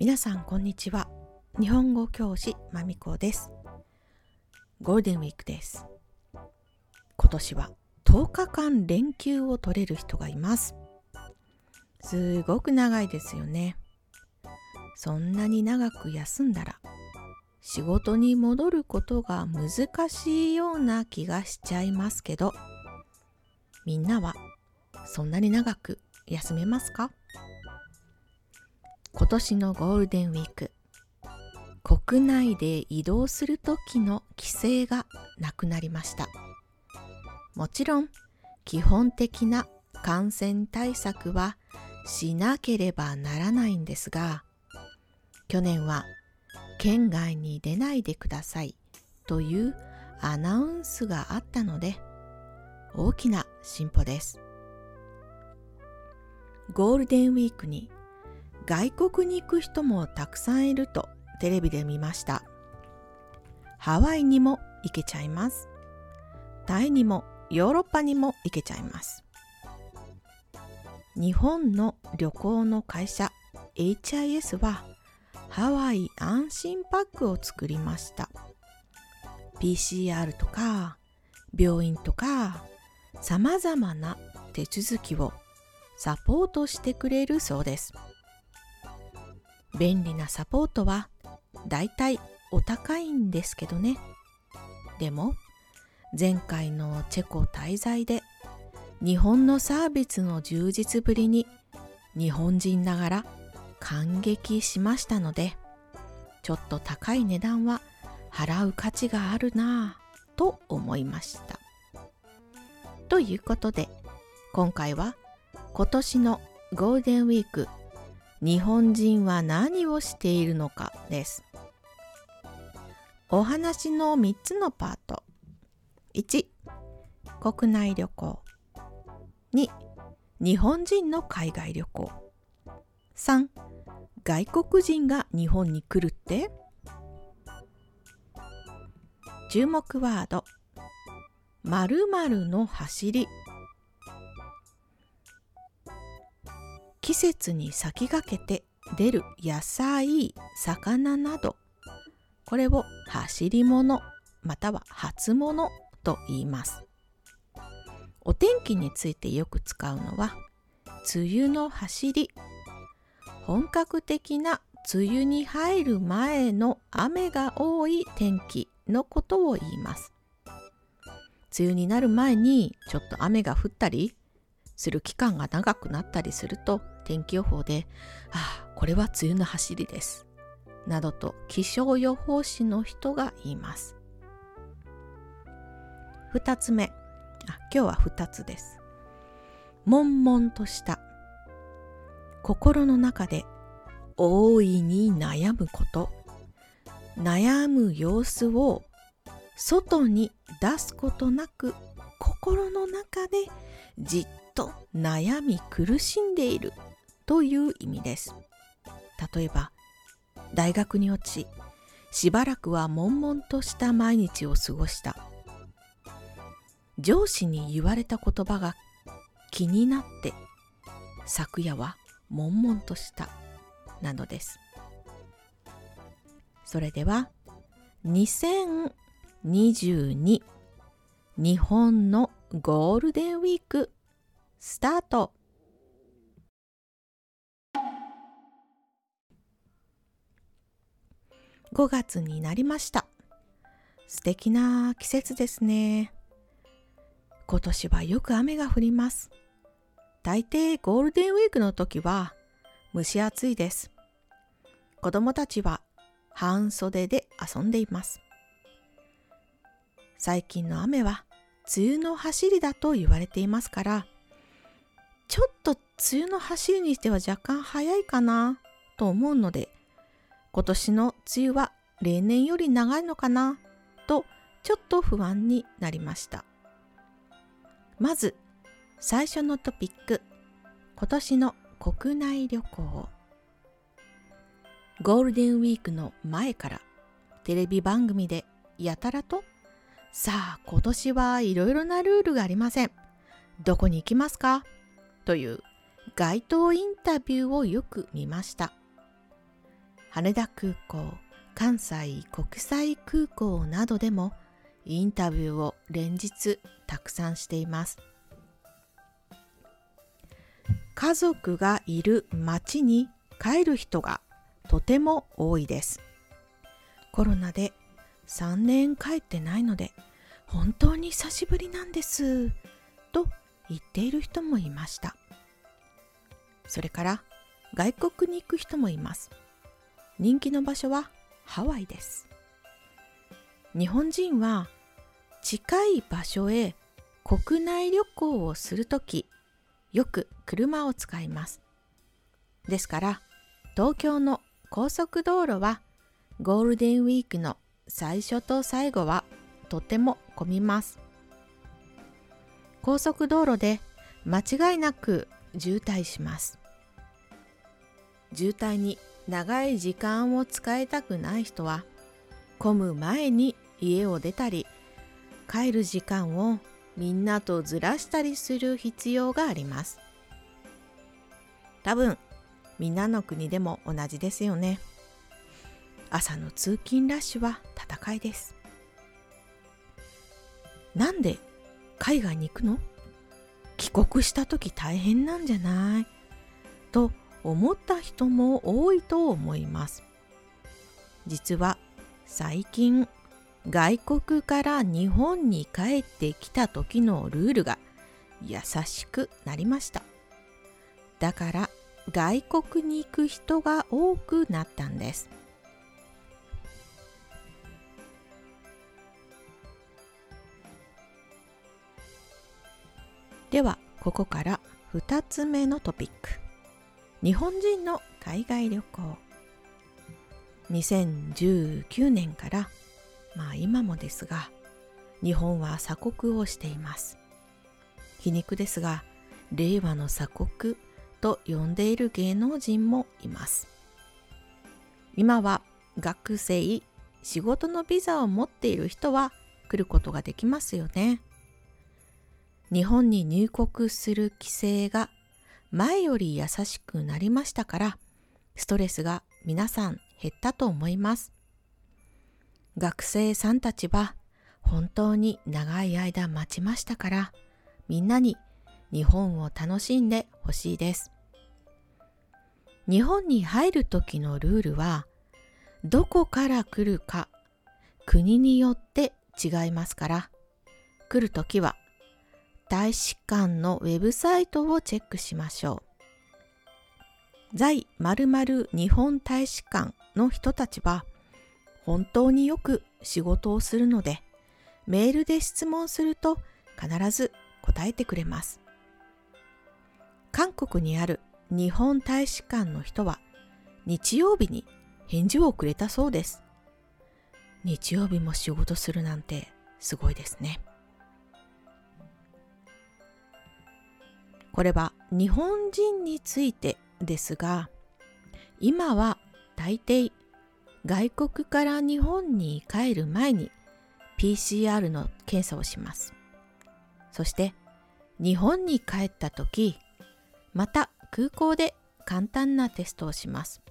皆さんこんにちは。日本語教師まみこです。ゴールデンウィークです。今年は10日間連休を取れる人がいます。すごく長いですよね。そんなに長く休んだら仕事に戻ることが難しいような気がしちゃいますけどみんなはそんなに長く休めますか？今年のゴールデンウィーク。国内で移動する時の規制がなくなりました。もちろん基本的な感染対策はしなければならないんですが去年は県外に出ないでくださいというアナウンスがあったので大きな進歩です。ゴールデンウィークに外国に行く人もたくさんいるとテレビで見ました。ハワイにも行けちゃいます。タイにもヨーロッパにも行けちゃいます。日本の旅行の会社 HIS はハワイ安心パックを作りました。PCR とか病院とか様々な手続きをサポートしてくれるそうです。便利なサポートはだいたいお高いんですけどね。でも前回のチェコ滞在で日本のサービスの充実ぶりに日本人ながら感激しましたのでちょっと高い値段は払う価値があるなぁと思いました。ということで今回は今年のゴールデンウィーク日本人は何をしているのかです。お話の3つのパート。1、国内旅行。2、日本人の海外旅行。3、外国人が日本に来るって？注目ワード。〇〇の走り季節に先駆けて出る野菜、魚など、これを走り物または初物と言います。お天気についてよく使うのは、梅雨の走り。本格的な梅雨に入る前の雨が多い天気のことを言います。梅雨になる前にちょっと雨が降ったりする期間が長くなったりすると天気予報で、ああ、これは梅雨の走りです。などと気象予報士の人が言います。二つ目。あ、今日は二つです。悶々とした。心の中で大いに悩むこと。悩む様子を外に出すことなく心の中でじっと悩み苦しんでいるという意味です。例えば、大学に落ち、しばらくは悶々とした毎日を過ごした。上司に言われた言葉が気になって、昨夜は悶々とした、などです。それでは、2022日本のゴールデンウィークスタート5月になりました。素敵な季節ですね。今年はよく雨が降ります。大抵ゴールデンウィークの時は蒸し暑いです。子供たちは半袖で遊んでいます。最近の雨は梅雨の走りだと言われていますから、ちょっと梅雨の走りにしては若干早いかなと思うので、今年の梅雨は例年より長いのかなとちょっと不安になりました。まず最初のトピック今年の国内旅行。ゴールデンウィークの前からテレビ番組でやたらとさあ今年はいろいろなルールがありません。どこに行きますか？という街頭インタビューをよく見ました羽田空港、関西国際空港などでもインタビューを連日たくさんしています。家族がいる町に帰る人がとても多いです。コロナで3年帰ってないので本当に久しぶりなんですと言っている人もいました。それから外国に行く人もいます。人気の場所はハワイです。日本人は近い場所へ国内旅行をするときよく車を使います。ですから東京の高速道路はゴールデンウィークの最初と最後はとても混みます。高速道路で間違いなく渋滞します。渋滞に長い時間を使いたくない人は混む前に家を出たり帰る時間をみんなとずらしたりする必要があります。多分みんなの国でも同じですよね。朝の通勤ラッシュは戦いです。なんで海外に行くの？帰国した時大変なんじゃない？と思った人も多いと思います。実は最近外国から日本に帰ってきた時のルールが優しくなりました。だから外国に行く人が多くなったんです。ここから2つ目のトピック。日本人の海外旅行。2019年からまあ今もですが日本は鎖国をしています。皮肉ですが令和の鎖国と呼んでいる芸能人もいます。今は学生仕事のビザを持っている人は来ることができますよね。日本に入国する規制が前より優しくなりましたから、ストレスが皆さん減ったと思います。学生さんたちは本当に長い間待ちましたから、みんなに日本を楽しんでほしいです。日本に入る時のルールは、どこから来るか国によって違いますから、来る時は大使館のウェブサイトをチェックしましょう。在〇〇日本大使館の人たちは本当によく仕事をするのでメールで質問すると必ず答えてくれます。韓国にある日本大使館の人は日曜日に返事をくれたそうです。日曜日も仕事するなんてすごいですね。これは日本人についてですが今は大抵外国から日本に帰る前に PCR の検査をします。そして日本に帰った時また空港で簡単なテストをします。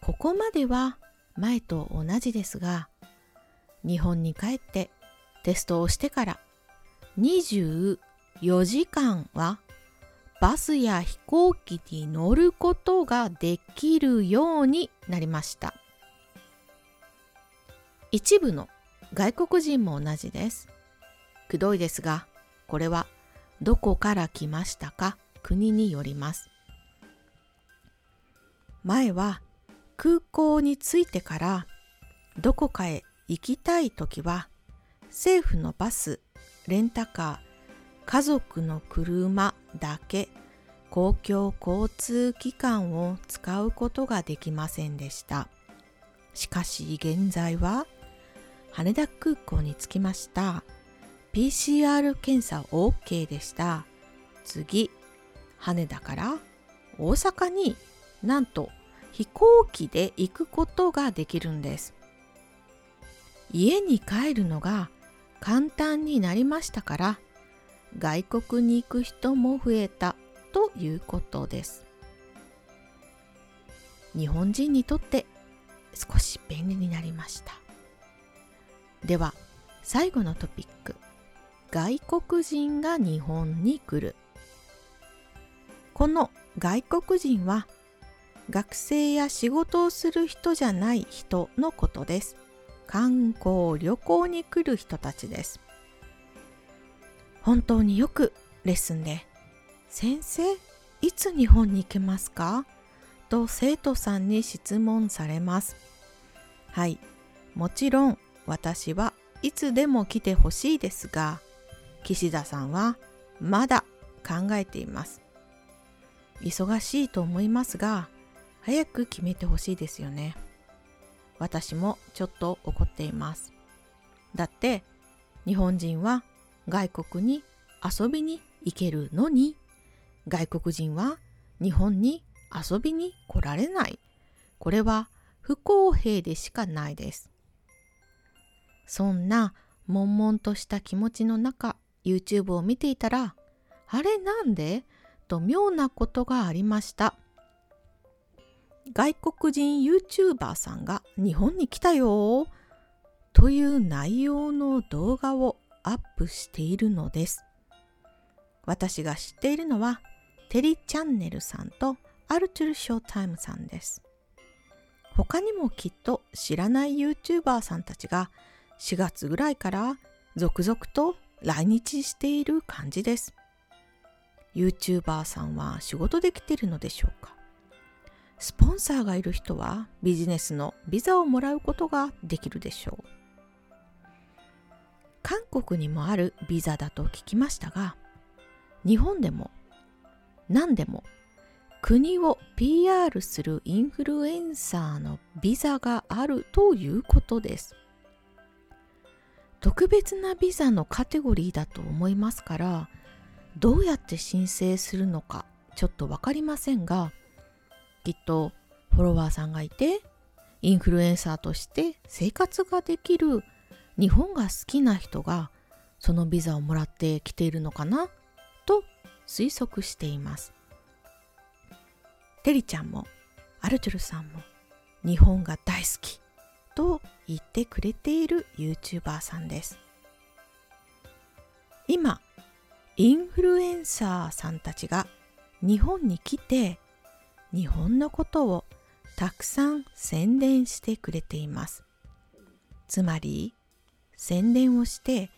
ここまでは前と同じですが日本に帰ってテストをしてから20 4時間はバスや飛行機に乗ることができるようになりました。一部の外国人も同じです。くどいですが、これはどこから来ましたか？国によります。前は空港に着いてからどこかへ行きたい時は政府のバス、レンタカー、家族の車だけ公共交通機関を使うことができませんでした。しかし現在は羽田空港に着きました。PCR 検査 OK でした。次、羽田から大阪になんと飛行機で行くことができるんです。家に帰るのが簡単になりましたから外国に行く人も増えたということです。日本人にとって少し便利になりました。では最後のトピック。外国人が日本に来る。この外国人は学生や仕事をする人じゃない人のことです。観光旅行に来る人たちです。本当によくレッスンで「先生いつ日本に行けますか?」と生徒さんに質問されます。はい。もちろん私はいつでも来てほしいですが岸田さんはまだ考えています。忙しいと思いますが早く決めてほしいですよね。私もちょっと怒っています。だって日本人は外国に遊びに行けるのに。外国人は日本に遊びに来られない。これは不公平でしかないです。そんな悶々とした気持ちの中 YouTube を見ていたらあれなんで？と妙なことがありました。外国人 YouTuber さんが日本に来たよ。という内容の動画をアップしているのです。私が知っているのはテリチャンネルさんとアルトゥルショータイムさんです。他にもきっと知らない YouTuber さんたちが4月ぐらいから続々と来日している感じです。YouTuber さんは仕事できているのでしょうか？スポンサーがいる人はビジネスのビザをもらうことができるでしょう。韓国にもあるビザだと聞きましたが、日本でも何でも国を PR するインフルエンサーのビザがあるということです。特別なビザのカテゴリーだと思いますから、どうやって申請するのかちょっと分かりませんが、きっとフォロワーさんがいてインフルエンサーとして生活ができる日本が好きな人がそのビザをもらってきているのかな？と推測しています。テリちゃんもアルトゥルさんも日本が大好きと言ってくれている YouTuber さんです。今、インフルエンサーさんたちが日本に来て日本のことをたくさん宣伝してくれています。つまり宣伝をして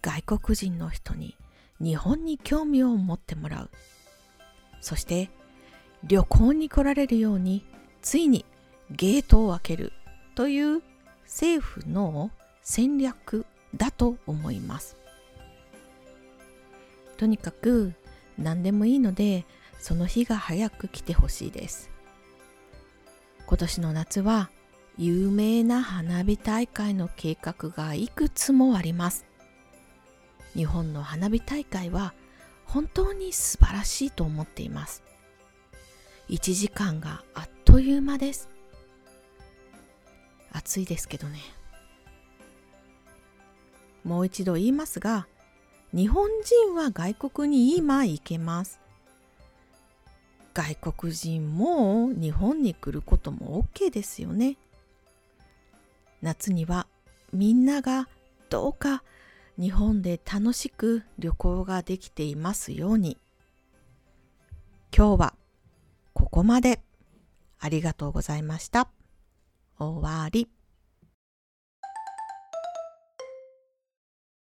外国人の人に日本に興味を持ってもらう。そして旅行に来られるようについにゲートを開けるという政府の戦略だと思います。とにかく何でもいいのでその日が早く来てほしいです今年の夏は有名な花火大会の計画がいくつもあります。日本の花火大会は本当に素晴らしいと思っています。1時間があっという間です。暑いですけどね。もう一度言いますが日本人は外国に今行けます。外国人も日本に来ることも OK ですよね。夏にはみんながどうか日本で楽しく旅行ができていますように。今日はここまで。ありがとうございました。終わり。